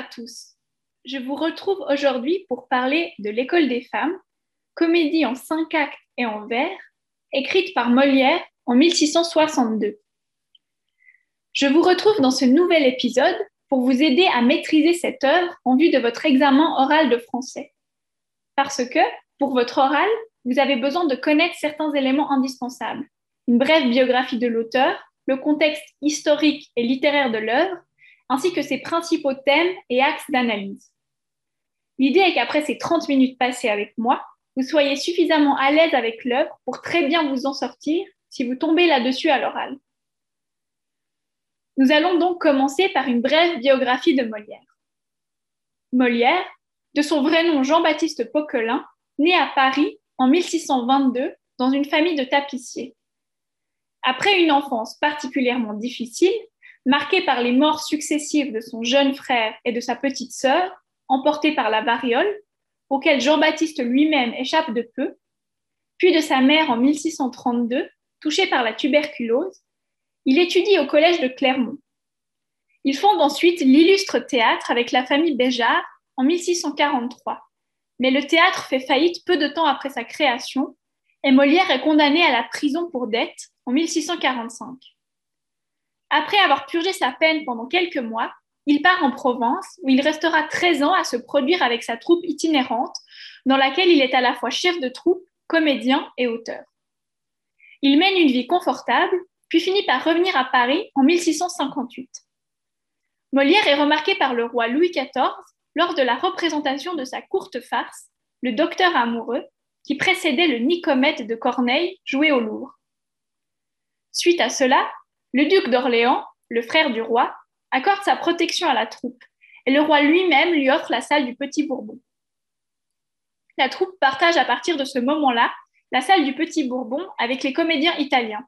à tous. Je vous retrouve aujourd'hui pour parler de L'école des femmes, comédie en cinq actes et en vers, écrite par Molière en 1662. Je vous retrouve dans ce nouvel épisode pour vous aider à maîtriser cette œuvre en vue de votre examen oral de français. Parce que, pour votre oral, vous avez besoin de connaître certains éléments indispensables. Une brève biographie de l'auteur, le contexte historique et littéraire de l'œuvre, ainsi que ses principaux thèmes et axes d'analyse. L'idée est qu'après ces 30 minutes passées avec moi, vous soyez suffisamment à l'aise avec l'œuvre pour très bien vous en sortir si vous tombez là-dessus à l'oral. Nous allons donc commencer par une brève biographie de Molière. Molière, de son vrai nom Jean-Baptiste Poquelin, né à Paris en 1622 dans une famille de tapissiers. Après une enfance particulièrement difficile, marquée par les morts successives de son jeune frère et de sa petite sœur, emportés par la variole, auquel Jean-Baptiste lui-même échappe de peu, puis de sa mère en 1632, touchée par la tuberculose, il étudie au collège de Clermont. Il fonde ensuite l'illustre théâtre avec la famille Béjart en 1643. Mais le théâtre fait faillite peu de temps après sa création et Molière est condamné à la prison pour dette en 1645. Après avoir purgé sa peine pendant quelques mois, il part en Provence où il restera 13 ans à se produire avec sa troupe itinérante dans laquelle il est à la fois chef de troupe, comédien et auteur. Il mène une vie confortable, puis finit par revenir à Paris en 1658. Molière est remarqué par le roi Louis XIV lors de la représentation de sa courte farce, Le Docteur amoureux, qui précédait le Nicomète de Corneille joué au Louvre. Suite à cela, le duc d'Orléans, le frère du roi, accorde sa protection à la troupe et le roi lui-même lui offre la salle du Petit Bourbon. La troupe partage à partir de ce moment-là la salle du Petit Bourbon avec les comédiens italiens.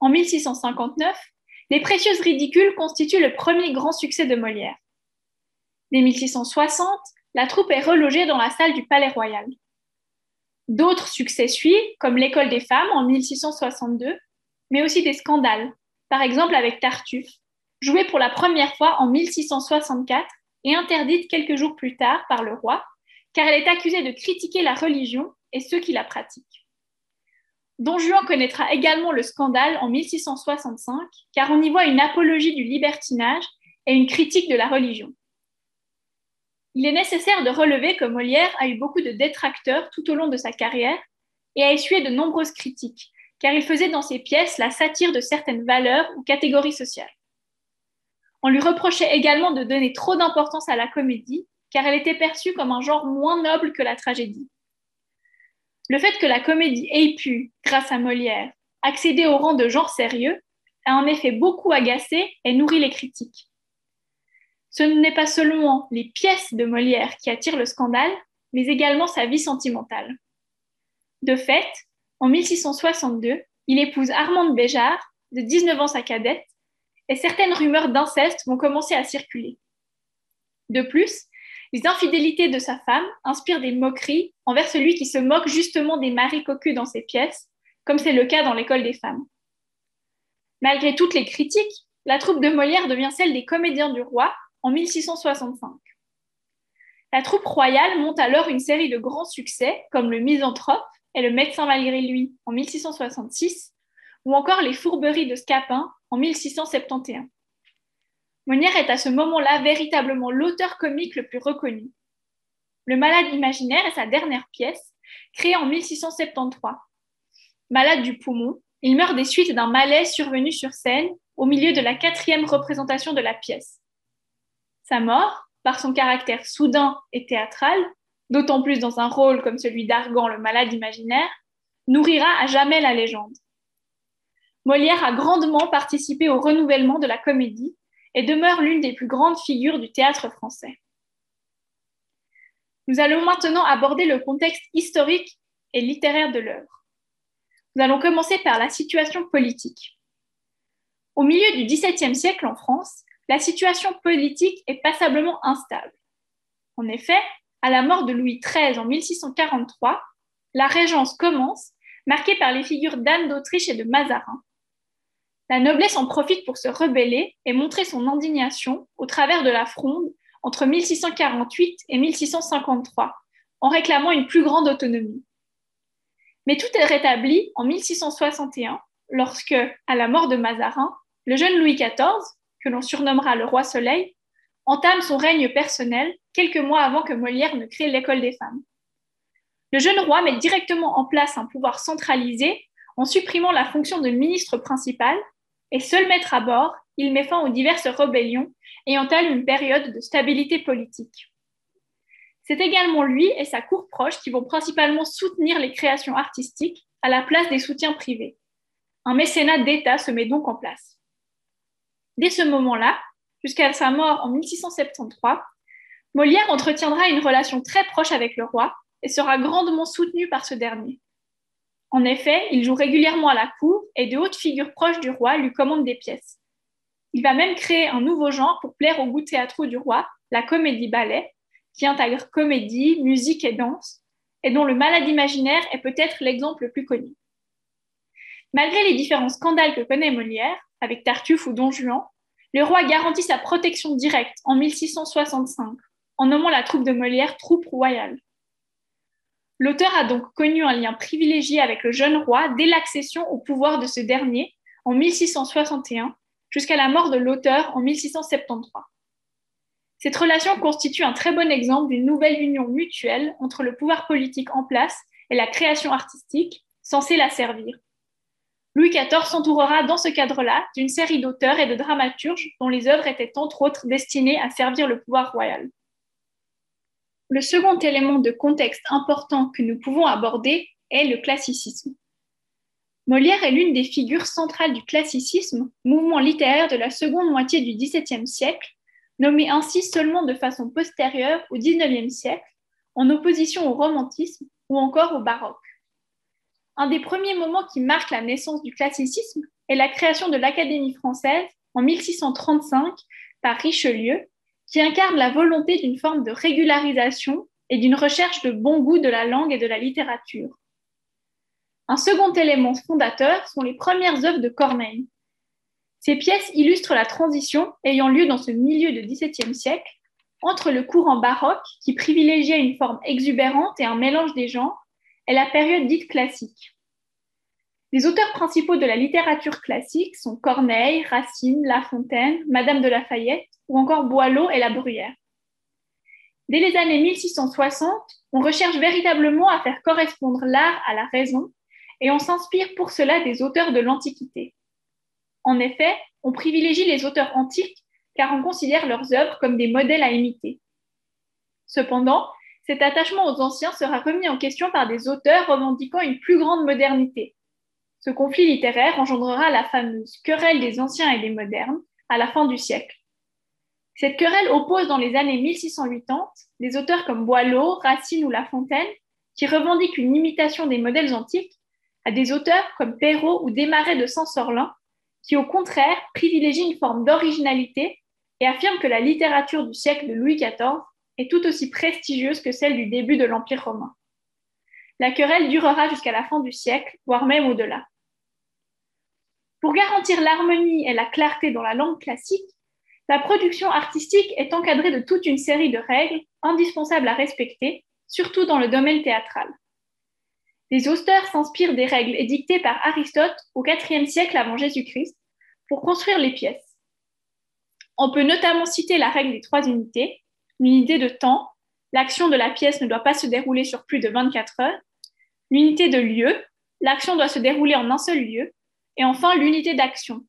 En 1659, Les Précieuses Ridicules constituent le premier grand succès de Molière. Dès 1660, la troupe est relogée dans la salle du Palais Royal. D'autres succès suivent, comme L'École des femmes en 1662, mais aussi des scandales, par exemple avec Tartuffe, jouée pour la première fois en 1664 et interdite quelques jours plus tard par le roi, car elle est accusée de critiquer la religion et ceux qui la pratiquent. Don Juan connaîtra également le scandale en 1665, car on y voit une apologie du libertinage et une critique de la religion. Il est nécessaire de relever que Molière a eu beaucoup de détracteurs tout au long de sa carrière et a essuyé de nombreuses critiques, car il faisait dans ses pièces la satire de certaines valeurs ou catégories sociales. On lui reprochait également de donner trop d'importance à la comédie, car elle était perçue comme un genre moins noble que la tragédie. Le fait que la comédie ait pu, grâce à Molière, accéder au rang de genre sérieux a en effet beaucoup agacé et nourri les critiques. Ce n'est pas seulement les pièces de Molière qui attirent le scandale, mais également sa vie sentimentale. De fait, en 1662, il épouse Armande Béjart, de 19 ans sa cadette, et certaines rumeurs d'inceste vont commencer à circuler. De plus, les infidélités de sa femme inspirent des moqueries envers celui qui se moque justement des maris cocus dans ses pièces, comme c'est le cas dans l'école des femmes. Malgré toutes les critiques, la troupe de Molière devient celle des comédiens du roi en 1665. La troupe royale monte alors une série de grands succès comme le Misanthrope et le Médecin malgré lui en 1666, ou encore les Fourberies de Scapin en 1671. Molière est à ce moment-là véritablement l'auteur comique le plus reconnu. Le Malade imaginaire est sa dernière pièce, créée en 1673. Malade du poumon, il meurt des suites d'un malaise survenu sur scène au milieu de la quatrième représentation de la pièce. Sa mort, par son caractère soudain et théâtral, d'autant plus dans un rôle comme celui d'Argan le malade imaginaire, nourrira à jamais la légende. Molière a grandement participé au renouvellement de la comédie et demeure l'une des plus grandes figures du théâtre français. Nous allons maintenant aborder le contexte historique et littéraire de l'œuvre. Nous allons commencer par la situation politique. Au milieu du XVIIe siècle en France, la situation politique est passablement instable. En effet, à la mort de Louis XIII en 1643, la régence commence, marquée par les figures d'Anne d'Autriche et de Mazarin. La noblesse en profite pour se rebeller et montrer son indignation au travers de la fronde entre 1648 et 1653, en réclamant une plus grande autonomie. Mais tout est rétabli en 1661, lorsque, à la mort de Mazarin, le jeune Louis XIV, que l'on surnommera le roi Soleil, entame son règne personnel quelques mois avant que Molière ne crée l'école des femmes. Le jeune roi met directement en place un pouvoir centralisé en supprimant la fonction de ministre principal et seul maître à bord, il met fin aux diverses rébellions et entame une période de stabilité politique. C'est également lui et sa cour proche qui vont principalement soutenir les créations artistiques à la place des soutiens privés. Un mécénat d'État se met donc en place. Dès ce moment-là, jusqu'à sa mort en 1673, Molière entretiendra une relation très proche avec le roi et sera grandement soutenu par ce dernier. En effet, il joue régulièrement à la cour et de hautes figures proches du roi lui commandent des pièces. Il va même créer un nouveau genre pour plaire au goût théâtraux du roi, la comédie-ballet, qui intègre comédie, musique et danse, et dont le malade imaginaire est peut-être l'exemple le plus connu. Malgré les différents scandales que connaît Molière, avec Tartuffe ou Don Juan, le roi garantit sa protection directe en 1665, en nommant la troupe de Molière troupe royale. L'auteur a donc connu un lien privilégié avec le jeune roi dès l'accession au pouvoir de ce dernier en 1661 jusqu'à la mort de l'auteur en 1673. Cette relation constitue un très bon exemple d'une nouvelle union mutuelle entre le pouvoir politique en place et la création artistique, censée la servir. Louis XIV s'entourera dans ce cadre-là d'une série d'auteurs et de dramaturges dont les œuvres étaient entre autres destinées à servir le pouvoir royal. Le second élément de contexte important que nous pouvons aborder est le classicisme. Molière est l'une des figures centrales du classicisme, mouvement littéraire de la seconde moitié du XVIIe siècle, nommé ainsi seulement de façon postérieure au XIXe siècle, en opposition au romantisme ou encore au baroque. Un des premiers moments qui marque la naissance du classicisme est la création de l'Académie française en 1635 par Richelieu qui incarne la volonté d'une forme de régularisation et d'une recherche de bon goût de la langue et de la littérature. Un second élément fondateur sont les premières œuvres de Corneille. Ces pièces illustrent la transition ayant lieu dans ce milieu du XVIIe siècle entre le courant baroque, qui privilégiait une forme exubérante et un mélange des genres, et la période dite classique. Les auteurs principaux de la littérature classique sont Corneille, Racine, La Fontaine, Madame de Lafayette ou encore Boileau et La Bruyère. Dès les années 1660, on recherche véritablement à faire correspondre l'art à la raison et on s'inspire pour cela des auteurs de l'Antiquité. En effet, on privilégie les auteurs antiques car on considère leurs œuvres comme des modèles à imiter. Cependant, cet attachement aux anciens sera remis en question par des auteurs revendiquant une plus grande modernité, ce conflit littéraire engendrera la fameuse querelle des anciens et des modernes à la fin du siècle. Cette querelle oppose dans les années 1680 des auteurs comme Boileau, Racine ou La Fontaine, qui revendiquent une imitation des modèles antiques, à des auteurs comme Perrault ou Desmarais de Saint-Sorlin, qui au contraire privilégient une forme d'originalité et affirment que la littérature du siècle de Louis XIV est tout aussi prestigieuse que celle du début de l'Empire romain. La querelle durera jusqu'à la fin du siècle, voire même au-delà. Pour garantir l'harmonie et la clarté dans la langue classique, la production artistique est encadrée de toute une série de règles indispensables à respecter, surtout dans le domaine théâtral. Les auteurs s'inspirent des règles édictées par Aristote au IVe siècle avant Jésus-Christ pour construire les pièces. On peut notamment citer la règle des trois unités, l'unité de temps, l'action de la pièce ne doit pas se dérouler sur plus de 24 heures, l'unité de lieu, l'action doit se dérouler en un seul lieu, et enfin, l'unité d'action.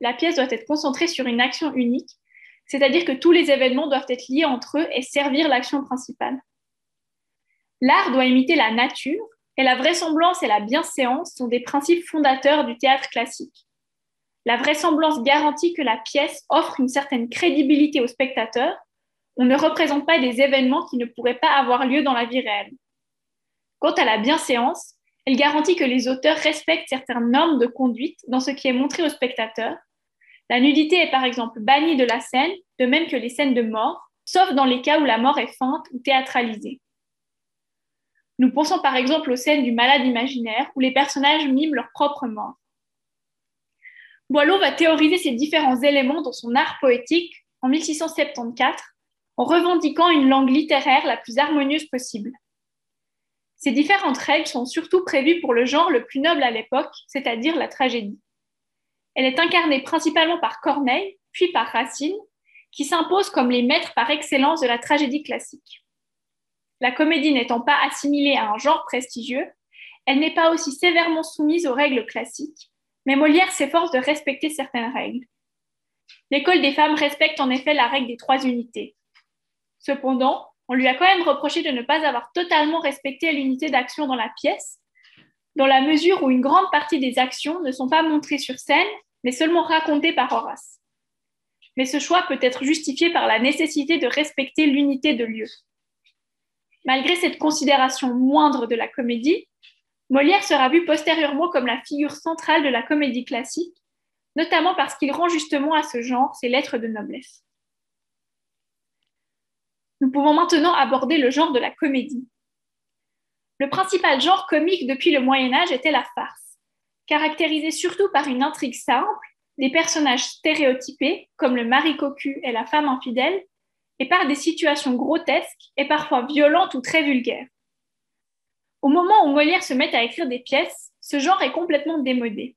La pièce doit être concentrée sur une action unique, c'est-à-dire que tous les événements doivent être liés entre eux et servir l'action principale. L'art doit imiter la nature, et la vraisemblance et la bienséance sont des principes fondateurs du théâtre classique. La vraisemblance garantit que la pièce offre une certaine crédibilité au spectateur. On ne représente pas des événements qui ne pourraient pas avoir lieu dans la vie réelle. Quant à la bienséance, elle garantit que les auteurs respectent certaines normes de conduite dans ce qui est montré aux spectateurs. La nudité est par exemple bannie de la scène, de même que les scènes de mort, sauf dans les cas où la mort est feinte ou théâtralisée. Nous pensons par exemple aux scènes du malade imaginaire où les personnages miment leur propre mort. Boileau va théoriser ces différents éléments dans son art poétique en 1674 en revendiquant une langue littéraire la plus harmonieuse possible. Ces différentes règles sont surtout prévues pour le genre le plus noble à l'époque, c'est-à-dire la tragédie. Elle est incarnée principalement par Corneille, puis par Racine, qui s'imposent comme les maîtres par excellence de la tragédie classique. La comédie n'étant pas assimilée à un genre prestigieux, elle n'est pas aussi sévèrement soumise aux règles classiques, mais Molière s'efforce de respecter certaines règles. L'école des femmes respecte en effet la règle des trois unités. Cependant, on lui a quand même reproché de ne pas avoir totalement respecté l'unité d'action dans la pièce, dans la mesure où une grande partie des actions ne sont pas montrées sur scène, mais seulement racontées par Horace. Mais ce choix peut être justifié par la nécessité de respecter l'unité de lieu. Malgré cette considération moindre de la comédie, Molière sera vu postérieurement comme la figure centrale de la comédie classique, notamment parce qu'il rend justement à ce genre ses lettres de noblesse. Nous pouvons maintenant aborder le genre de la comédie. Le principal genre comique depuis le Moyen Âge était la farce, caractérisée surtout par une intrigue simple, des personnages stéréotypés, comme le mari cocu et la femme infidèle, et par des situations grotesques et parfois violentes ou très vulgaires. Au moment où Molière se met à écrire des pièces, ce genre est complètement démodé.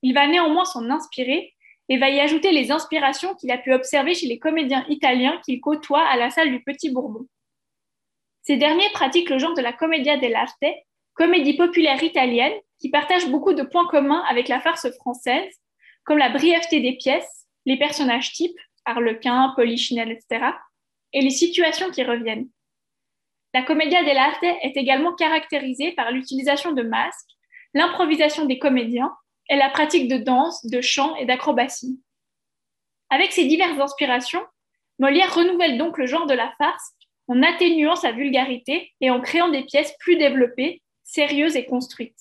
Il va néanmoins s'en inspirer et va y ajouter les inspirations qu'il a pu observer chez les comédiens italiens qu'il côtoie à la salle du Petit Bourbon. Ces derniers pratiquent le genre de la commedia dell'arte, comédie populaire italienne qui partage beaucoup de points communs avec la farce française, comme la brièveté des pièces, les personnages types, Harlequin, Polichinelle, etc., et les situations qui reviennent. La commedia dell'arte est également caractérisée par l'utilisation de masques, l'improvisation des comédiens et la pratique de danse, de chant et d'acrobatie. Avec ces diverses inspirations, Molière renouvelle donc le genre de la farce en atténuant sa vulgarité et en créant des pièces plus développées, sérieuses et construites.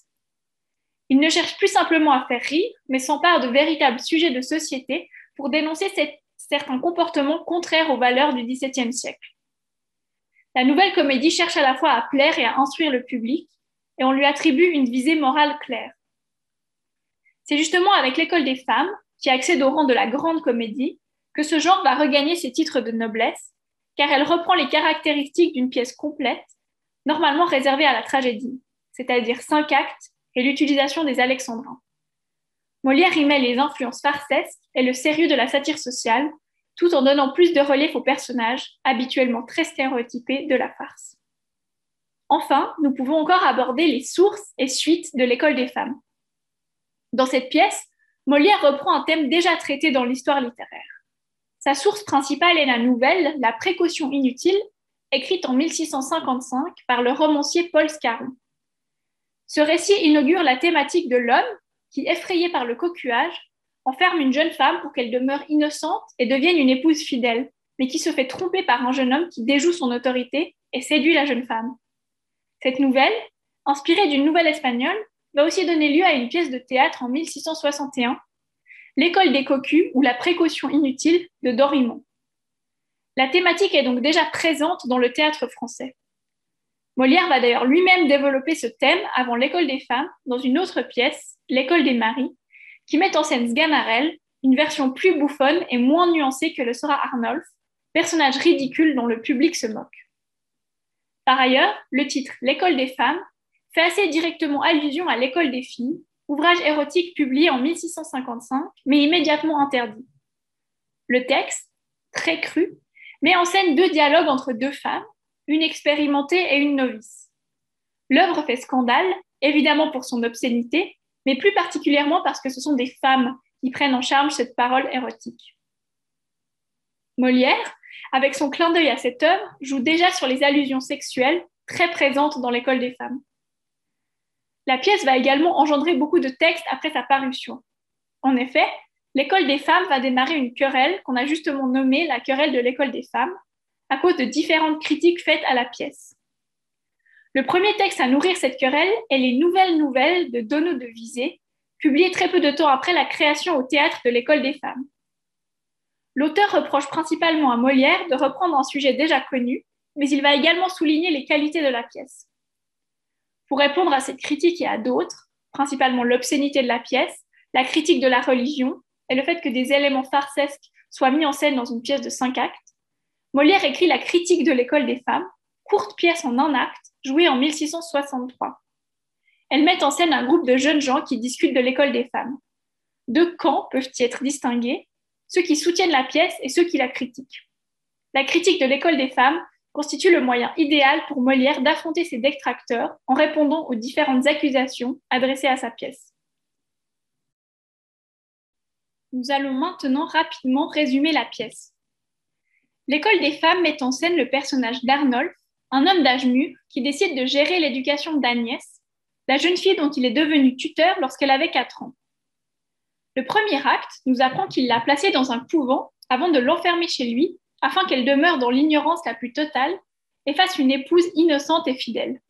Il ne cherche plus simplement à faire rire, mais s'empare de véritables sujets de société pour dénoncer certains comportements contraires aux valeurs du XVIIe siècle. La nouvelle comédie cherche à la fois à plaire et à instruire le public, et on lui attribue une visée morale claire. C'est justement avec l'école des femmes, qui accède au rang de la grande comédie, que ce genre va regagner ses titres de noblesse, car elle reprend les caractéristiques d'une pièce complète, normalement réservée à la tragédie, c'est-à-dire cinq actes et l'utilisation des alexandrins. Molière y met les influences farcesques et le sérieux de la satire sociale, tout en donnant plus de relief aux personnages, habituellement très stéréotypés, de la farce. Enfin, nous pouvons encore aborder les sources et suites de l'école des femmes. Dans cette pièce, Molière reprend un thème déjà traité dans l'histoire littéraire. Sa source principale est la nouvelle La précaution inutile, écrite en 1655 par le romancier Paul Scarron. Ce récit inaugure la thématique de l'homme qui, effrayé par le cocuage, enferme une jeune femme pour qu'elle demeure innocente et devienne une épouse fidèle, mais qui se fait tromper par un jeune homme qui déjoue son autorité et séduit la jeune femme. Cette nouvelle, inspirée d'une nouvelle espagnole, va aussi donner lieu à une pièce de théâtre en 1661, L'école des cocus ou la précaution inutile de Dorimont. La thématique est donc déjà présente dans le théâtre français. Molière va d'ailleurs lui-même développer ce thème avant l'école des femmes dans une autre pièce, l'école des maris, qui met en scène Sganarelle, une version plus bouffonne et moins nuancée que le sera Arnolphe, personnage ridicule dont le public se moque. Par ailleurs, le titre L'école des femmes fait assez directement allusion à l'école des filles, ouvrage érotique publié en 1655, mais immédiatement interdit. Le texte, très cru, met en scène deux dialogues entre deux femmes, une expérimentée et une novice. L'œuvre fait scandale, évidemment pour son obscénité, mais plus particulièrement parce que ce sont des femmes qui prennent en charge cette parole érotique. Molière, avec son clin d'œil à cette œuvre, joue déjà sur les allusions sexuelles très présentes dans l'école des femmes. La pièce va également engendrer beaucoup de textes après sa parution. En effet, l'école des femmes va démarrer une querelle qu'on a justement nommée la querelle de l'école des femmes, à cause de différentes critiques faites à la pièce. Le premier texte à nourrir cette querelle est les Nouvelles Nouvelles de Dono de Visée, publié très peu de temps après la création au théâtre de l'école des femmes. L'auteur reproche principalement à Molière de reprendre un sujet déjà connu, mais il va également souligner les qualités de la pièce. Pour répondre à cette critique et à d'autres, principalement l'obscénité de la pièce, la critique de la religion et le fait que des éléments farcesques soient mis en scène dans une pièce de cinq actes, Molière écrit la critique de l'école des femmes, courte pièce en un acte, jouée en 1663. Elle met en scène un groupe de jeunes gens qui discutent de l'école des femmes. Deux camps peuvent y être distingués, ceux qui soutiennent la pièce et ceux qui la critiquent. La critique de l'école des femmes constitue le moyen idéal pour Molière d'affronter ses détracteurs en répondant aux différentes accusations adressées à sa pièce. Nous allons maintenant rapidement résumer la pièce. L'école des femmes met en scène le personnage d'Arnolphe, un homme d'âge mûr qui décide de gérer l'éducation d'Agnès, la jeune fille dont il est devenu tuteur lorsqu'elle avait 4 ans. Le premier acte nous apprend qu'il l'a placée dans un couvent avant de l'enfermer chez lui afin qu'elle demeure dans l'ignorance la plus totale et fasse une épouse innocente et fidèle.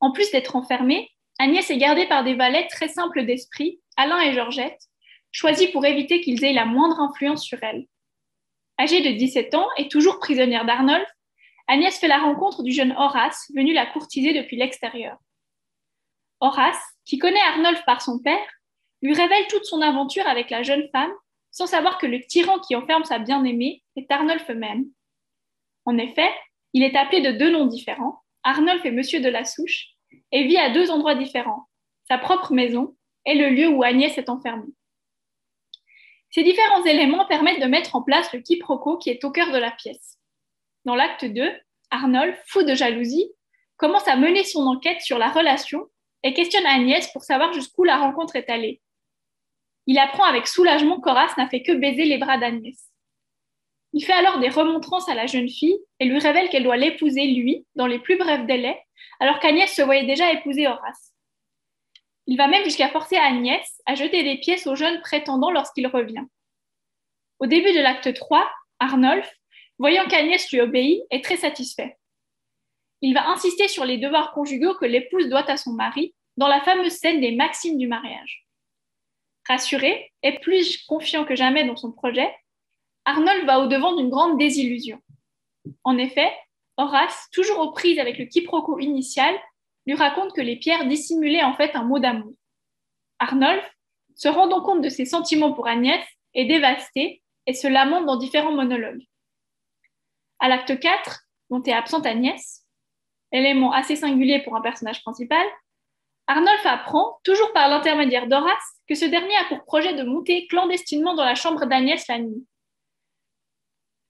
En plus d'être enfermée, Agnès est gardée par des valets très simples d'esprit, Alain et Georgette, choisis pour éviter qu'ils aient la moindre influence sur elle. Âgée de 17 ans et toujours prisonnière d'Arnolphe, Agnès fait la rencontre du jeune Horace, venu la courtiser depuis l'extérieur. Horace, qui connaît Arnolphe par son père, lui révèle toute son aventure avec la jeune femme sans savoir que le tyran qui enferme sa bien-aimée est Arnolphe même. En effet, il est appelé de deux noms différents, Arnolphe est Monsieur de la Souche, et vit à deux endroits différents, sa propre maison et le lieu où Agnès est enfermée. Ces différents éléments permettent de mettre en place le quiproquo qui est au cœur de la pièce. Dans l'acte 2, Arnolphe, fou de jalousie, commence à mener son enquête sur la relation et questionne Agnès pour savoir jusqu'où la rencontre est allée. Il apprend avec soulagement qu'Horace n'a fait que baiser les bras d'Agnès. Il fait alors des remontrances à la jeune fille et lui révèle qu'elle doit l'épouser, lui, dans les plus brefs délais, alors qu'Agnès se voyait déjà épouser Horace. Il va même jusqu'à forcer Agnès à jeter des pièces au jeune prétendant lorsqu'il revient. Au début de l'acte 3, Arnolphe, voyant qu'Agnès lui obéit, est très satisfait. Il va insister sur les devoirs conjugaux que l'épouse doit à son mari dans la fameuse scène des maximes du mariage. Rassuré et plus confiant que jamais dans son projet, Arnold va au-devant d'une grande désillusion. En effet, Horace, toujours aux prises avec le quiproquo initial, lui raconte que les pierres dissimulaient en fait un mot d'amour. Arnolphe, se rendant compte de ses sentiments pour Agnès, est dévasté et se lamente dans différents monologues. À l'acte 4, dont est absente Agnès, élément assez singulier pour un personnage principal, Arnolphe apprend, toujours par l'intermédiaire d'Horace, que ce dernier a pour projet de monter clandestinement dans la chambre d'Agnès la nuit.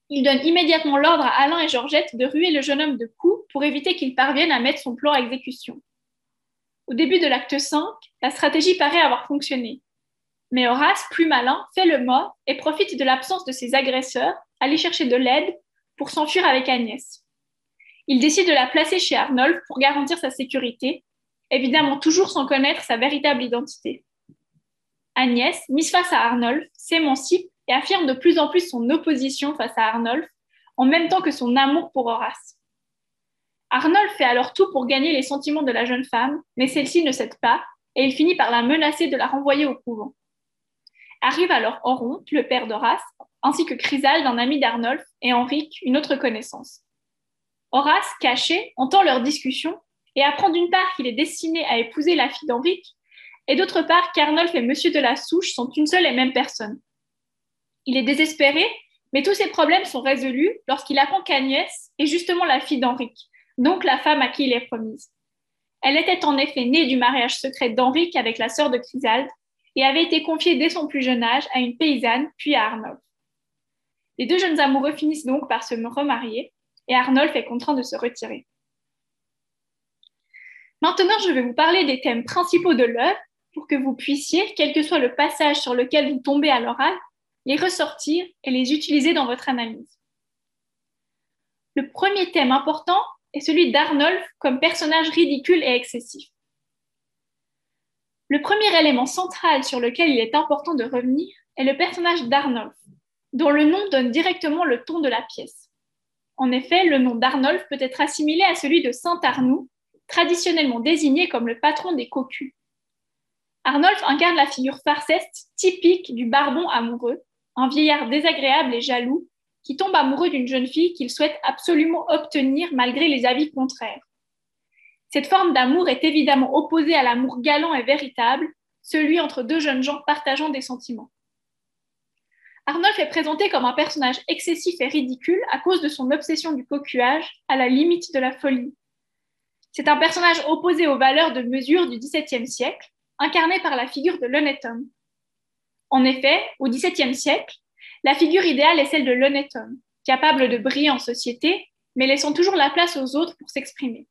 Il donne immédiatement l'ordre à Alain et Georgette de ruer le jeune homme de coups pour éviter qu'il parvienne à mettre son plan à exécution. Au début de l'acte 5, la stratégie paraît avoir fonctionné. Mais Horace, plus malin, fait le mort et profite de l'absence de ses agresseurs, aller chercher de l'aide pour s'enfuir avec Agnès. Il décide de la placer chez Arnolphe pour garantir sa sécurité, évidemment toujours sans connaître sa véritable identité. Agnès, mise face à Arnolphe, s'émancipe et affirme de plus en plus son opposition face à Arnolphe, en même temps que son amour pour Horace. Arnolphe fait alors tout pour gagner les sentiments de la jeune femme, mais celle-ci ne cède pas, et il finit par la menacer de la renvoyer au couvent. Arrive alors Oronte, le père d'Horace, ainsi que Chrysalde, un ami d'Arnolphe, et Henrique, une autre connaissance. Horace, caché, entend leur discussion et apprend d'une part qu'il est destiné à épouser la fille d'Henrique, et d'autre part qu'Arnolphe et Monsieur de la Souche sont une seule et même personne. Il est désespéré, mais tous ses problèmes sont résolus lorsqu'il apprend qu'Agnès est justement la fille d'Henrique, donc la femme à qui il est promise. Elle était en effet née du mariage secret d'Henrique avec la sœur de Chrysalde et avait été confiée dès son plus jeune âge à une paysanne, puis à Arnolphe. Les deux jeunes amoureux finissent donc par se remarier et Arnolphe est contraint de se retirer. Maintenant, je vais vous parler des thèmes principaux de l'œuvre pour que vous puissiez, quel que soit le passage sur lequel vous tombez à l'oral, les ressortir et les utiliser dans votre analyse. Le premier thème important est celui d'Arnolphe comme personnage ridicule et excessif. Le premier élément central sur lequel il est important de revenir est le personnage d'Arnolphe, dont le nom donne directement le ton de la pièce. En effet, le nom d'Arnolphe peut être assimilé à celui de Saint Arnoux, traditionnellement désigné comme le patron des cocus. Arnolphe incarne la figure farceste typique du barbon amoureux, un vieillard désagréable et jaloux qui tombe amoureux d'une jeune fille qu'il souhaite absolument obtenir malgré les avis contraires. Cette forme d'amour est évidemment opposée à l'amour galant et véritable, celui entre deux jeunes gens partageant des sentiments. Arnolphe est présenté comme un personnage excessif et ridicule à cause de son obsession du cocuage à la limite de la folie. C'est un personnage opposé aux valeurs de mesure du XVIIe siècle, incarné par la figure de l'honnête homme. En effet, au XVIIe siècle, la figure idéale est celle de l'honnête homme, capable de briller en société, mais laissant toujours la place aux autres pour s'exprimer.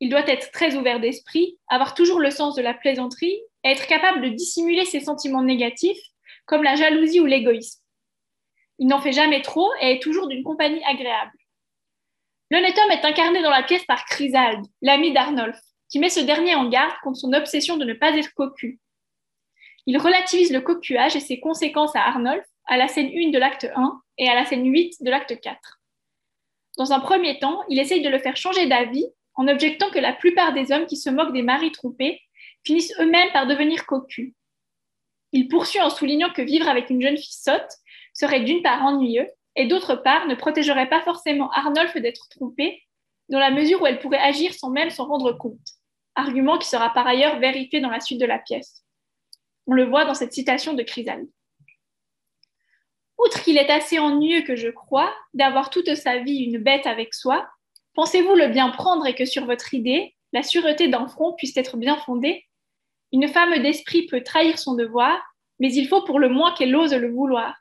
Il doit être très ouvert d'esprit, avoir toujours le sens de la plaisanterie et être capable de dissimuler ses sentiments négatifs, comme la jalousie ou l'égoïsme. Il n'en fait jamais trop et est toujours d'une compagnie agréable. L'honnête homme est incarné dans la pièce par Chrysalde, l'ami d'Arnolphe, qui met ce dernier en garde contre son obsession de ne pas être cocu. Il relativise le cocuage et ses conséquences à Arnolphe à la scène 1 de l'acte 1 et à la scène 8 de l'acte 4. Dans un premier temps, il essaye de le faire changer d'avis en objectant que la plupart des hommes qui se moquent des maris trompés finissent eux-mêmes par devenir cocus. Il poursuit en soulignant que vivre avec une jeune fille sotte serait d'une part ennuyeux et d'autre part ne protégerait pas forcément Arnolphe d'être trompé, dans la mesure où elle pourrait agir sans même s'en rendre compte, argument qui sera par ailleurs vérifié dans la suite de la pièce. On le voit dans cette citation de Chrysalide. Outre qu'il est assez ennuyeux que je crois d'avoir toute sa vie une bête avec soi, pensez-vous le bien prendre et que sur votre idée, la sûreté d'un front puisse être bien fondée? Une femme d'esprit peut trahir son devoir, mais il faut pour le moins qu'elle ose le vouloir.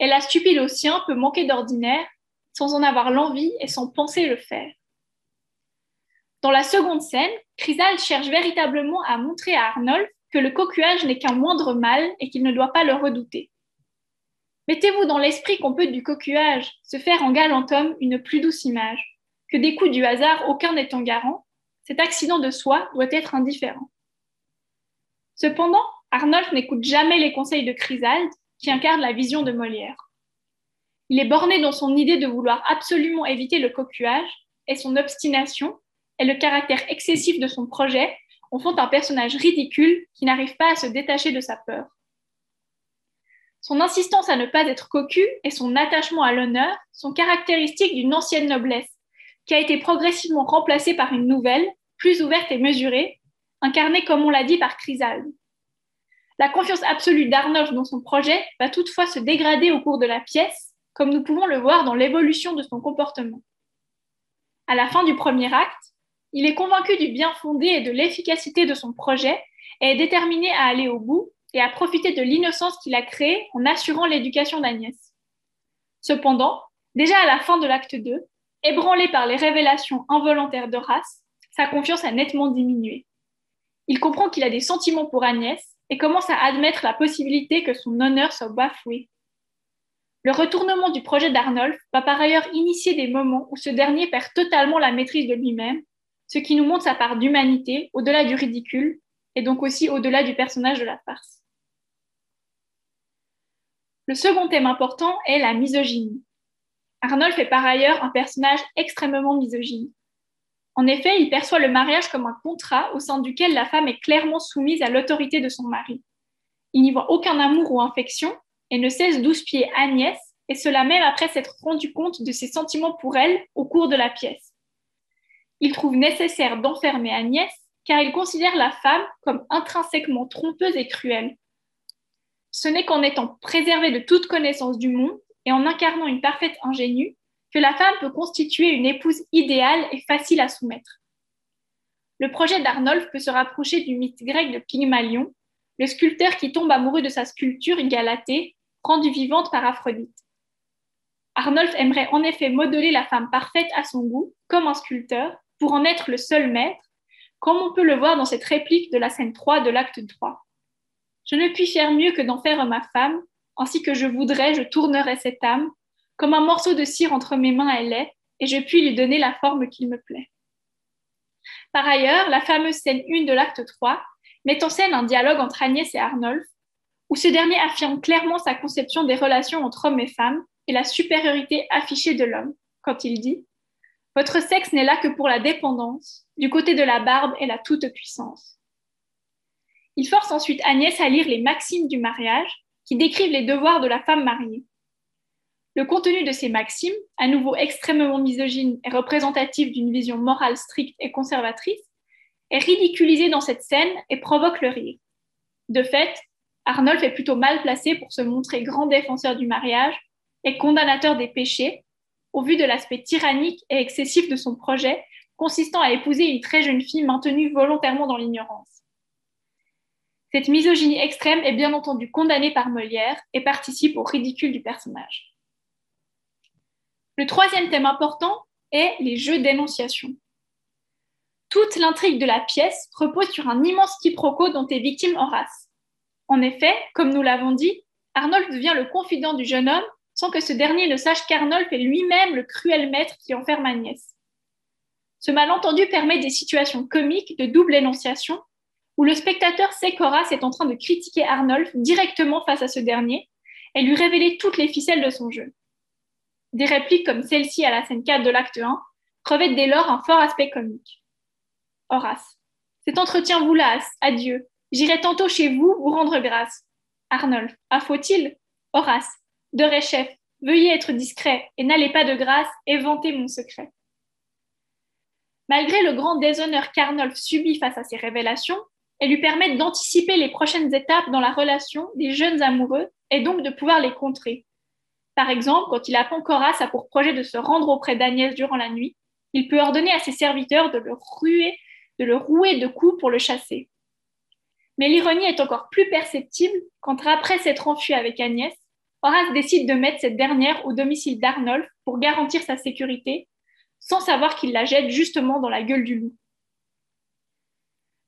Et la stupide au sien peut manquer d'ordinaire, sans en avoir l'envie et sans penser le faire. Dans la seconde scène, Chrysal cherche véritablement à montrer à Arnold que le cocuage n'est qu'un moindre mal et qu'il ne doit pas le redouter. Mettez-vous dans l'esprit qu'on peut du cocuage se faire en galant homme une plus douce image, que des coups du hasard aucun n'étant garant, cet accident de soi doit être indifférent. Cependant, Arnolphe n'écoute jamais les conseils de Chrysalde, qui incarne la vision de Molière. Il est borné dans son idée de vouloir absolument éviter le cocuage, et son obstination et le caractère excessif de son projet en font un personnage ridicule qui n'arrive pas à se détacher de sa peur. Son insistance à ne pas être cocu et son attachement à l'honneur sont caractéristiques d'une ancienne noblesse, qui a été progressivement remplacée par une nouvelle, plus ouverte et mesurée, incarnée, comme on l'a dit, par Chrysalde. La confiance absolue d'Arnolphe dans son projet va toutefois se dégrader au cours de la pièce, comme nous pouvons le voir dans l'évolution de son comportement. À la fin du premier acte, il est convaincu du bien fondé et de l'efficacité de son projet et est déterminé à aller au bout et à profiter de l'innocence qu'il a créée en assurant l'éducation d'Agnès. Cependant, déjà à la fin de l'acte 2, ébranlé par les révélations involontaires d'Horace, sa confiance a nettement diminué. Il comprend qu'il a des sentiments pour Agnès et commence à admettre la possibilité que son honneur soit bafoué. Le retournement du projet d'Arnolphe va par ailleurs initier des moments où ce dernier perd totalement la maîtrise de lui-même, ce qui nous montre sa part d'humanité au-delà du ridicule et donc aussi au-delà du personnage de la farce. Le second thème important est la misogynie. Arnolphe est par ailleurs un personnage extrêmement misogyne. En effet, il perçoit le mariage comme un contrat au sein duquel la femme est clairement soumise à l'autorité de son mari. Il n'y voit aucun amour ou affection et ne cesse douce-pied Agnès, et cela même après s'être rendu compte de ses sentiments pour elle au cours de la pièce. Il trouve nécessaire d'enfermer Agnès car il considère la femme comme intrinsèquement trompeuse et cruelle, ce n'est qu'en étant préservée de toute connaissance du monde et en incarnant une parfaite ingénue que la femme peut constituer une épouse idéale et facile à soumettre. Le projet d'Arnolphe peut se rapprocher du mythe grec de Pygmalion, le sculpteur qui tombe amoureux de sa sculpture Galatée, rendue vivante par Aphrodite. Arnolphe aimerait en effet modeler la femme parfaite à son goût, comme un sculpteur, pour en être le seul maître, comme on peut le voir dans cette réplique de la scène 3 de l'acte 3. Je ne puis faire mieux que d'en faire ma femme, ainsi que je voudrais, je tournerais cette âme, comme un morceau de cire entre mes mains elle est, et je puis lui donner la forme qu'il me plaît. Par ailleurs, la fameuse scène 1 de l'acte 3 met en scène un dialogue entre Agnès et Arnolphe, où ce dernier affirme clairement sa conception des relations entre hommes et femmes et la supériorité affichée de l'homme, quand il dit Votre sexe n'est là que pour la dépendance, du côté de la barbe et la toute-puissance. Il force ensuite Agnès à lire les maximes du mariage qui décrivent les devoirs de la femme mariée. Le contenu de ces maximes, à nouveau extrêmement misogyne et représentatif d'une vision morale stricte et conservatrice, est ridiculisé dans cette scène et provoque le rire. De fait, Arnolphe est plutôt mal placé pour se montrer grand défenseur du mariage et condamnateur des péchés, au vu de l'aspect tyrannique et excessif de son projet, consistant à épouser une très jeune fille maintenue volontairement dans l'ignorance. Cette misogynie extrême est bien entendu condamnée par Molière et participe au ridicule du personnage. Le troisième thème important est les jeux d'énonciation. Toute l'intrigue de la pièce repose sur un immense quiproquo dont est victime Horace. En effet, comme nous l'avons dit, Arnolphe devient le confident du jeune homme sans que ce dernier ne sache qu'Arnolphe est lui-même le cruel maître qui enferme Agnès. Ce malentendu permet des situations comiques de double énonciation où le spectateur sait qu'Horace est en train de critiquer Arnolphe directement face à ce dernier et lui révéler toutes les ficelles de son jeu. Des répliques comme celle-ci à la scène 4 de l'acte 1 revêtent dès lors un fort aspect comique. Horace. Cet entretien vous lasse, adieu. J'irai tantôt chez vous vous rendre grâce. Arnolphe. Ah, faut-il? Horace. De Réchef. Veuillez être discret et n'allez pas de grâce éventer mon secret. Malgré le grand déshonneur qu'Arnolphe subit face à ces révélations, elles lui permettent d'anticiper les prochaines étapes dans la relation des jeunes amoureux et donc de pouvoir les contrer. Par exemple, quand il apprend qu'Horace a pour projet de se rendre auprès d'Agnès durant la nuit, il peut ordonner à ses serviteurs de le ruer de le rouer de coups pour le chasser. Mais l'ironie est encore plus perceptible quand, après s'être enfui avec Agnès, Horace décide de mettre cette dernière au domicile d'Arnolphe pour garantir sa sécurité, sans savoir qu'il la jette justement dans la gueule du loup.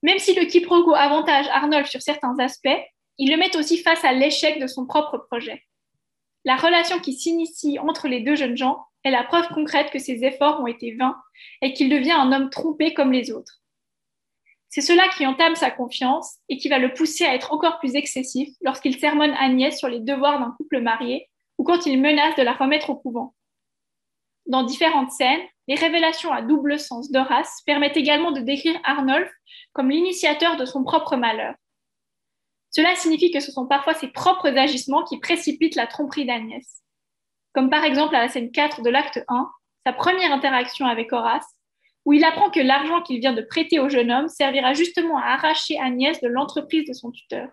Même si le quiproquo avantage Arnolphe sur certains aspects, il le met aussi face à l'échec de son propre projet. La relation qui s'initie entre les deux jeunes gens est la preuve concrète que ses efforts ont été vains et qu'il devient un homme trompé comme les autres. C'est cela qui entame sa confiance et qui va le pousser à être encore plus excessif lorsqu'il sermonne Agnès sur les devoirs d'un couple marié ou quand il menace de la remettre au couvent. Dans différentes scènes, les révélations à double sens d'Horace permettent également de décrire Arnolphe comme l'initiateur de son propre malheur. Cela signifie que ce sont parfois ses propres agissements qui précipitent la tromperie d'Agnès. Comme par exemple à la scène 4 de l'acte 1, sa première interaction avec Horace, où il apprend que l'argent qu'il vient de prêter au jeune homme servira justement à arracher Agnès de l'entreprise de son tuteur.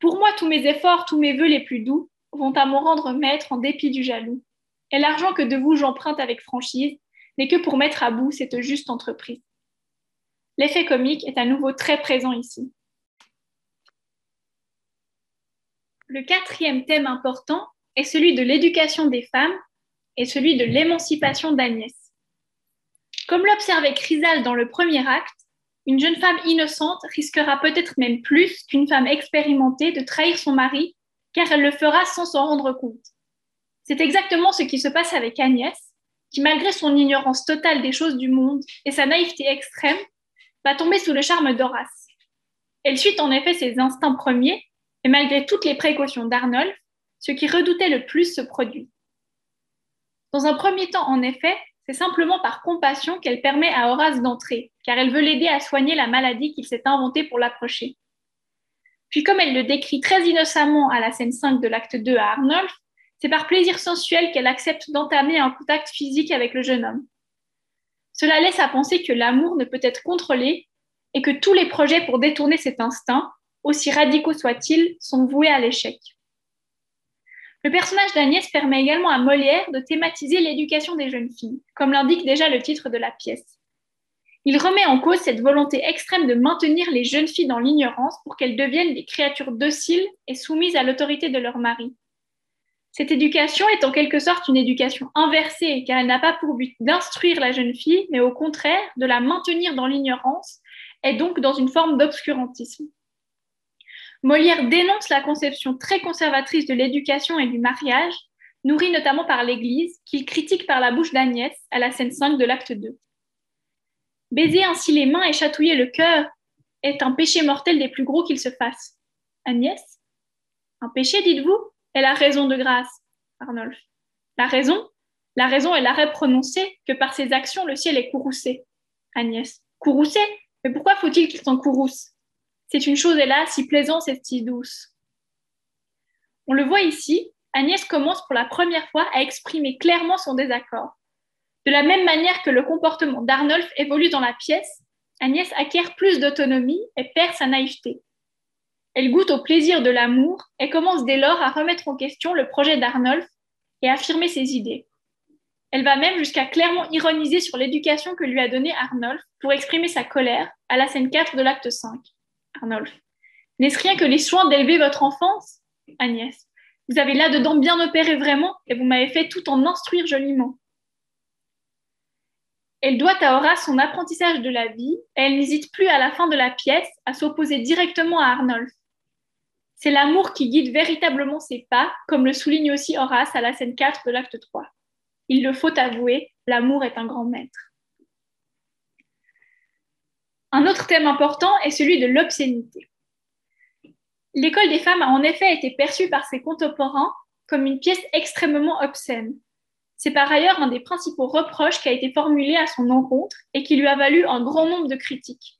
Pour moi, tous mes efforts, tous mes vœux les plus doux vont à m'en rendre maître en dépit du jaloux. Et l'argent que de vous j'emprunte avec franchise n'est que pour mettre à bout cette juste entreprise. L'effet comique est à nouveau très présent ici. Le quatrième thème important est celui de l'éducation des femmes et celui de l'émancipation d'Agnès. Comme l'observait Chrysal dans le premier acte, une jeune femme innocente risquera peut-être même plus qu'une femme expérimentée de trahir son mari, car elle le fera sans s'en rendre compte. C'est exactement ce qui se passe avec Agnès, qui malgré son ignorance totale des choses du monde et sa naïveté extrême, va tomber sous le charme d'Horace. Elle suit en effet ses instincts premiers, et malgré toutes les précautions d'Arnolphe, ce qui redoutait le plus se produit. Dans un premier temps, en effet, c'est simplement par compassion qu'elle permet à Horace d'entrer, car elle veut l'aider à soigner la maladie qu'il s'est inventée pour l'approcher. Puis comme elle le décrit très innocemment à la scène 5 de l'acte 2 à Arnolphe, c'est par plaisir sensuel qu'elle accepte d'entamer un contact physique avec le jeune homme. Cela laisse à penser que l'amour ne peut être contrôlé et que tous les projets pour détourner cet instinct, aussi radicaux soient-ils, sont voués à l'échec. Le personnage d'Agnès permet également à Molière de thématiser l'éducation des jeunes filles, comme l'indique déjà le titre de la pièce. Il remet en cause cette volonté extrême de maintenir les jeunes filles dans l'ignorance pour qu'elles deviennent des créatures dociles et soumises à l'autorité de leur mari. Cette éducation est en quelque sorte une éducation inversée, car elle n'a pas pour but d'instruire la jeune fille, mais au contraire de la maintenir dans l'ignorance et donc dans une forme d'obscurantisme. Molière dénonce la conception très conservatrice de l'éducation et du mariage, nourrie notamment par l'Église, qu'il critique par la bouche d'Agnès à la scène 5 de l'acte 2. Baiser ainsi les mains et chatouiller le cœur est un péché mortel des plus gros qu'il se fasse. Agnès? Un péché, dites-vous? Elle a raison de grâce, Arnolphe. La raison? La raison est l'arrêt prononcé que par ses actions le ciel est courroucé. Agnès? Courroucé? Mais pourquoi faut-il qu'il s'en courrouce? C'est une chose, là si plaisante et si douce. On le voit ici, Agnès commence pour la première fois à exprimer clairement son désaccord. De la même manière que le comportement d'Arnolphe évolue dans la pièce, Agnès acquiert plus d'autonomie et perd sa naïveté. Elle goûte au plaisir de l'amour et commence dès lors à remettre en question le projet d'Arnolphe et affirmer ses idées. Elle va même jusqu'à clairement ironiser sur l'éducation que lui a donnée Arnolphe pour exprimer sa colère à la scène 4 de l'acte 5. Arnolphe. N'est-ce rien que les soins d'élever votre enfance? Agnès. Vous avez là-dedans bien opéré vraiment et vous m'avez fait tout en instruire joliment. Elle doit à Horace son apprentissage de la vie et elle n'hésite plus à la fin de la pièce à s'opposer directement à Arnolphe. C'est l'amour qui guide véritablement ses pas, comme le souligne aussi Horace à la scène 4 de l'acte 3. Il le faut avouer, l'amour est un grand maître. Un autre thème important est celui de l'obscénité. L'école des femmes a en effet été perçue par ses contemporains comme une pièce extrêmement obscène. C'est par ailleurs un des principaux reproches qui a été formulé à son encontre et qui lui a valu un grand nombre de critiques.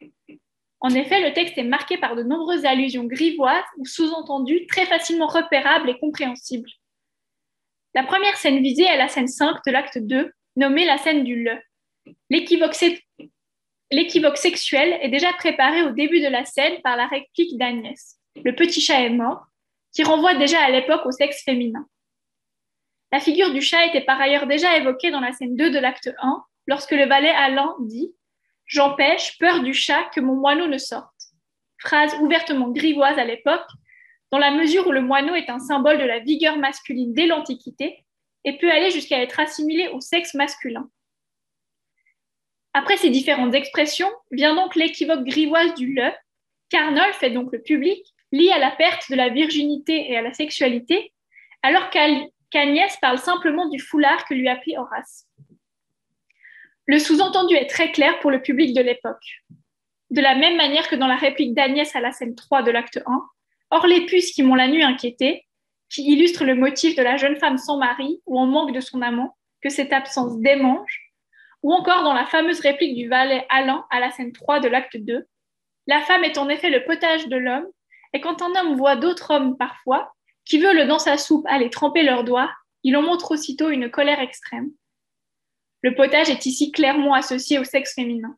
En effet, le texte est marqué par de nombreuses allusions grivoises ou sous-entendues très facilement repérables et compréhensibles. La première scène visée est la scène 5 de l'acte 2, nommée la scène du le. L'équivoque sexuel est déjà préparé au début de la scène par la réplique d'Agnès. Le petit chat est mort, qui renvoie déjà à l'époque au sexe féminin. La figure du chat était par ailleurs déjà évoquée dans la scène 2 de l'acte 1, lorsque le valet Alain dit J'empêche, peur du chat, que mon moineau ne sorte. Phrase ouvertement grivoise à l'époque, dans la mesure où le moineau est un symbole de la vigueur masculine dès l'Antiquité et peut aller jusqu'à être assimilé au sexe masculin. Après ces différentes expressions, vient donc l'équivoque grivoise du le, qu'Arnolphe et donc le public lie à la perte de la virginité et à la sexualité, alors qu'Agnès parle simplement du foulard que lui a pris Horace. Le sous-entendu est très clair pour le public de l'époque. De la même manière que dans la réplique d'Agnès à la scène 3 de l'acte 1, Or les puces qui m'ont la nuit inquiété, qui illustrent le motif de la jeune femme sans mari ou en manque de son amant, que cette absence démange, ou encore dans la fameuse réplique du valet Alain à la scène 3 de l'acte 2, la femme est en effet le potage de l'homme, et quand un homme voit d'autres hommes parfois, qui veulent dans sa soupe aller tremper leurs doigts, il en montre aussitôt une colère extrême. Le potage est ici clairement associé au sexe féminin.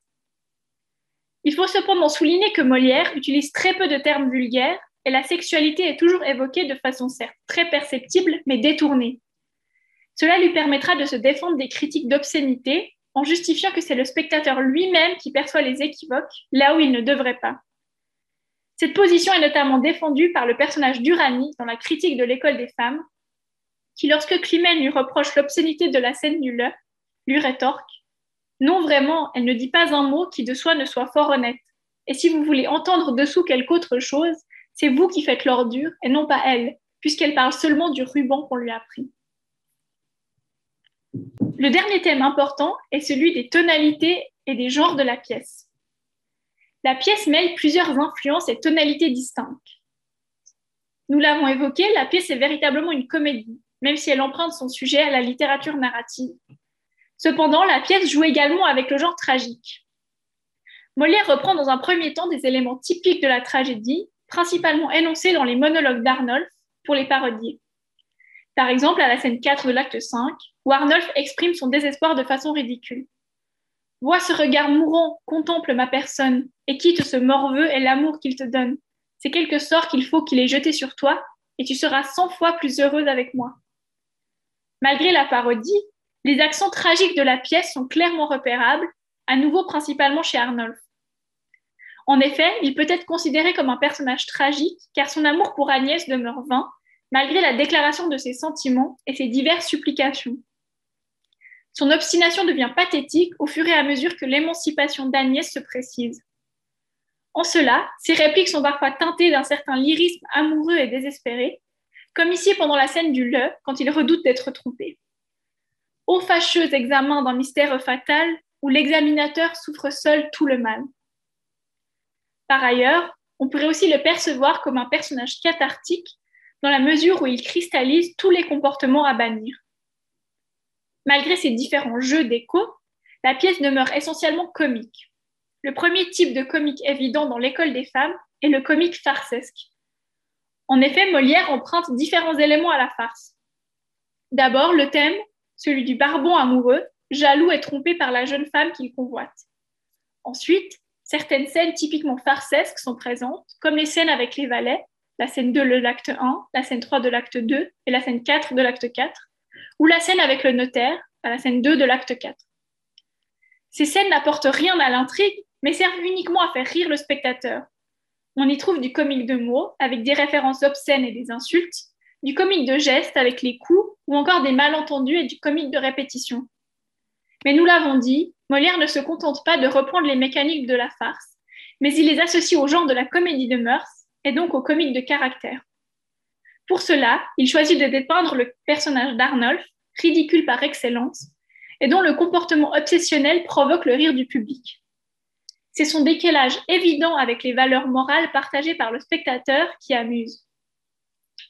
Il faut cependant souligner que Molière utilise très peu de termes vulgaires et la sexualité est toujours évoquée de façon certes très perceptible, mais détournée. Cela lui permettra de se défendre des critiques d'obscénité en justifiant que c'est le spectateur lui-même qui perçoit les équivoques là où il ne devrait pas. Cette position est notamment défendue par le personnage d'Uranie dans la critique de l'école des femmes, qui, lorsque Climène lui reproche l'obscénité de la scène du le, lui rétorque Non, vraiment, elle ne dit pas un mot qui de soi ne soit fort honnête. Et si vous voulez entendre dessous quelque autre chose, c'est vous qui faites l'ordure et non pas elle, puisqu'elle parle seulement du ruban qu'on lui a pris. Le dernier thème important est celui des tonalités et des genres de la pièce. La pièce mêle plusieurs influences et tonalités distinctes. Nous l'avons évoqué, la pièce est véritablement une comédie, même si elle emprunte son sujet à la littérature narrative. Cependant, la pièce joue également avec le genre tragique. Molière reprend dans un premier temps des éléments typiques de la tragédie, principalement énoncés dans les monologues d'Arnolphe pour les parodier. Par exemple, à la scène 4 de l'acte 5, où Arnolphe exprime son désespoir de façon ridicule. Vois ce regard mourant, contemple ma personne, et quitte ce morveux et l'amour qu'il te donne. C'est quelque sort qu'il faut qu'il ait jeté sur toi, et tu seras cent fois plus heureuse avec moi. Malgré la parodie, les accents tragiques de la pièce sont clairement repérables, à nouveau principalement chez Arnolphe. En effet, il peut être considéré comme un personnage tragique car son amour pour Agnès demeure vain, malgré la déclaration de ses sentiments et ses diverses supplications. Son obstination devient pathétique au fur et à mesure que l'émancipation d'Agnès se précise. En cela, ses répliques sont parfois teintées d'un certain lyrisme amoureux et désespéré, comme ici pendant la scène du le, quand il redoute d'être trompé. Ô fâcheux examen d'un mystère fatal, où l'examinateur souffre seul tout le mal. Par ailleurs, on pourrait aussi le percevoir comme un personnage cathartique dans la mesure où il cristallise tous les comportements à bannir. Malgré ces différents jeux d'écho, la pièce demeure essentiellement comique. Le premier type de comique évident dans l'école des femmes est le comique farcesque. En effet, Molière emprunte différents éléments à la farce. D'abord, le thème, celui du barbon amoureux, jaloux et trompé par la jeune femme qu'il convoite. Ensuite, Certaines scènes typiquement farcesques sont présentes, comme les scènes avec les valets, la scène 2 de l'acte 1, la scène 3 de l'acte 2 et la scène 4 de l'acte 4, ou la scène avec le notaire, à la scène 2 de l'acte 4. Ces scènes n'apportent rien à l'intrigue, mais servent uniquement à faire rire le spectateur. On y trouve du comique de mots, avec des références obscènes et des insultes, du comique de gestes avec les coups, ou encore des malentendus et du comique de répétition. Mais nous l'avons dit, Molière ne se contente pas de reprendre les mécaniques de la farce, mais il les associe au genre de la comédie de mœurs, et donc au comique de caractère. Pour cela, il choisit de dépeindre le personnage d'Arnolphe, ridicule par excellence, et dont le comportement obsessionnel provoque le rire du public. C'est son décalage évident avec les valeurs morales partagées par le spectateur qui amuse.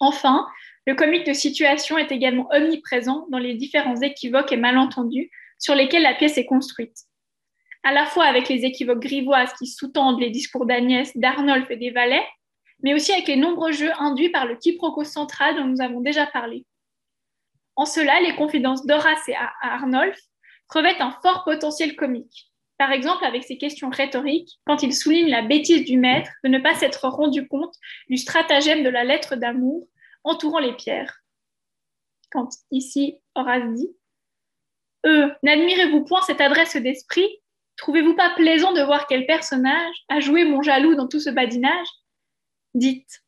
Enfin, le comique de situation est également omniprésent dans les différents équivoques et malentendus sur lesquels la pièce est construite. À la fois avec les équivoques grivoises qui sous-tendent les discours d'Agnès, d'Arnolphe et des valets, mais aussi avec les nombreux jeux induits par le quiproquo central dont nous avons déjà parlé. En cela, les confidences d'Horace et Arnolphe revêtent un fort potentiel comique. Par exemple, avec ses questions rhétoriques, quand il souligne la bêtise du maître de ne pas s'être rendu compte du stratagème de la lettre d'amour entourant les pierres. Quand ici Horace dit Eux, n'admirez-vous point cette adresse d'esprit? Trouvez-vous pas plaisant de voir quel personnage a joué mon jaloux dans tout ce badinage? Dites,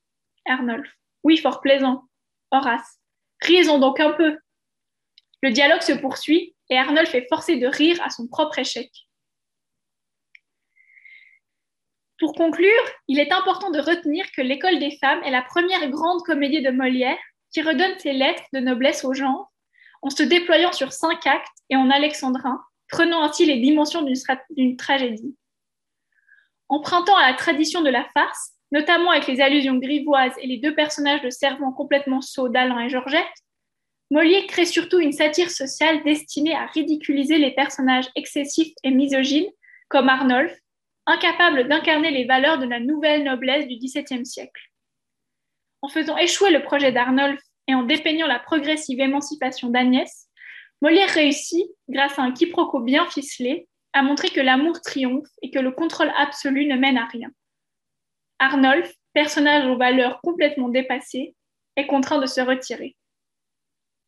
Arnolphe. Oui, fort plaisant. Horace. Riez-en donc un peu. Le dialogue se poursuit et Arnolphe est forcé de rire à son propre échec. Pour conclure, il est important de retenir que L'École des femmes est la première grande comédie de Molière qui redonne ses lettres de noblesse au genre en se déployant sur cinq actes et en alexandrin, prenant ainsi les dimensions d'une tragédie. Empruntant à la tradition de la farce, notamment avec les allusions grivoises et les deux personnages de servants complètement sots d'Alain et Georgette, Molière crée surtout une satire sociale destinée à ridiculiser les personnages excessifs et misogynes comme Arnolphe, incapable d'incarner les valeurs de la nouvelle noblesse du XVIIe siècle. En faisant échouer le projet d'Arnolphe et en dépeignant la progressive émancipation d'Agnès, Molière réussit, grâce à un quiproquo bien ficelé, à montrer que l'amour triomphe et que le contrôle absolu ne mène à rien. Arnolphe, personnage aux valeurs complètement dépassées, est contraint de se retirer.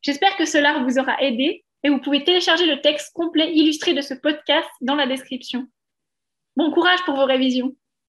J'espère que cela vous aura aidé et vous pouvez télécharger le texte complet illustré de ce podcast dans la description. Bon courage pour vos révisions.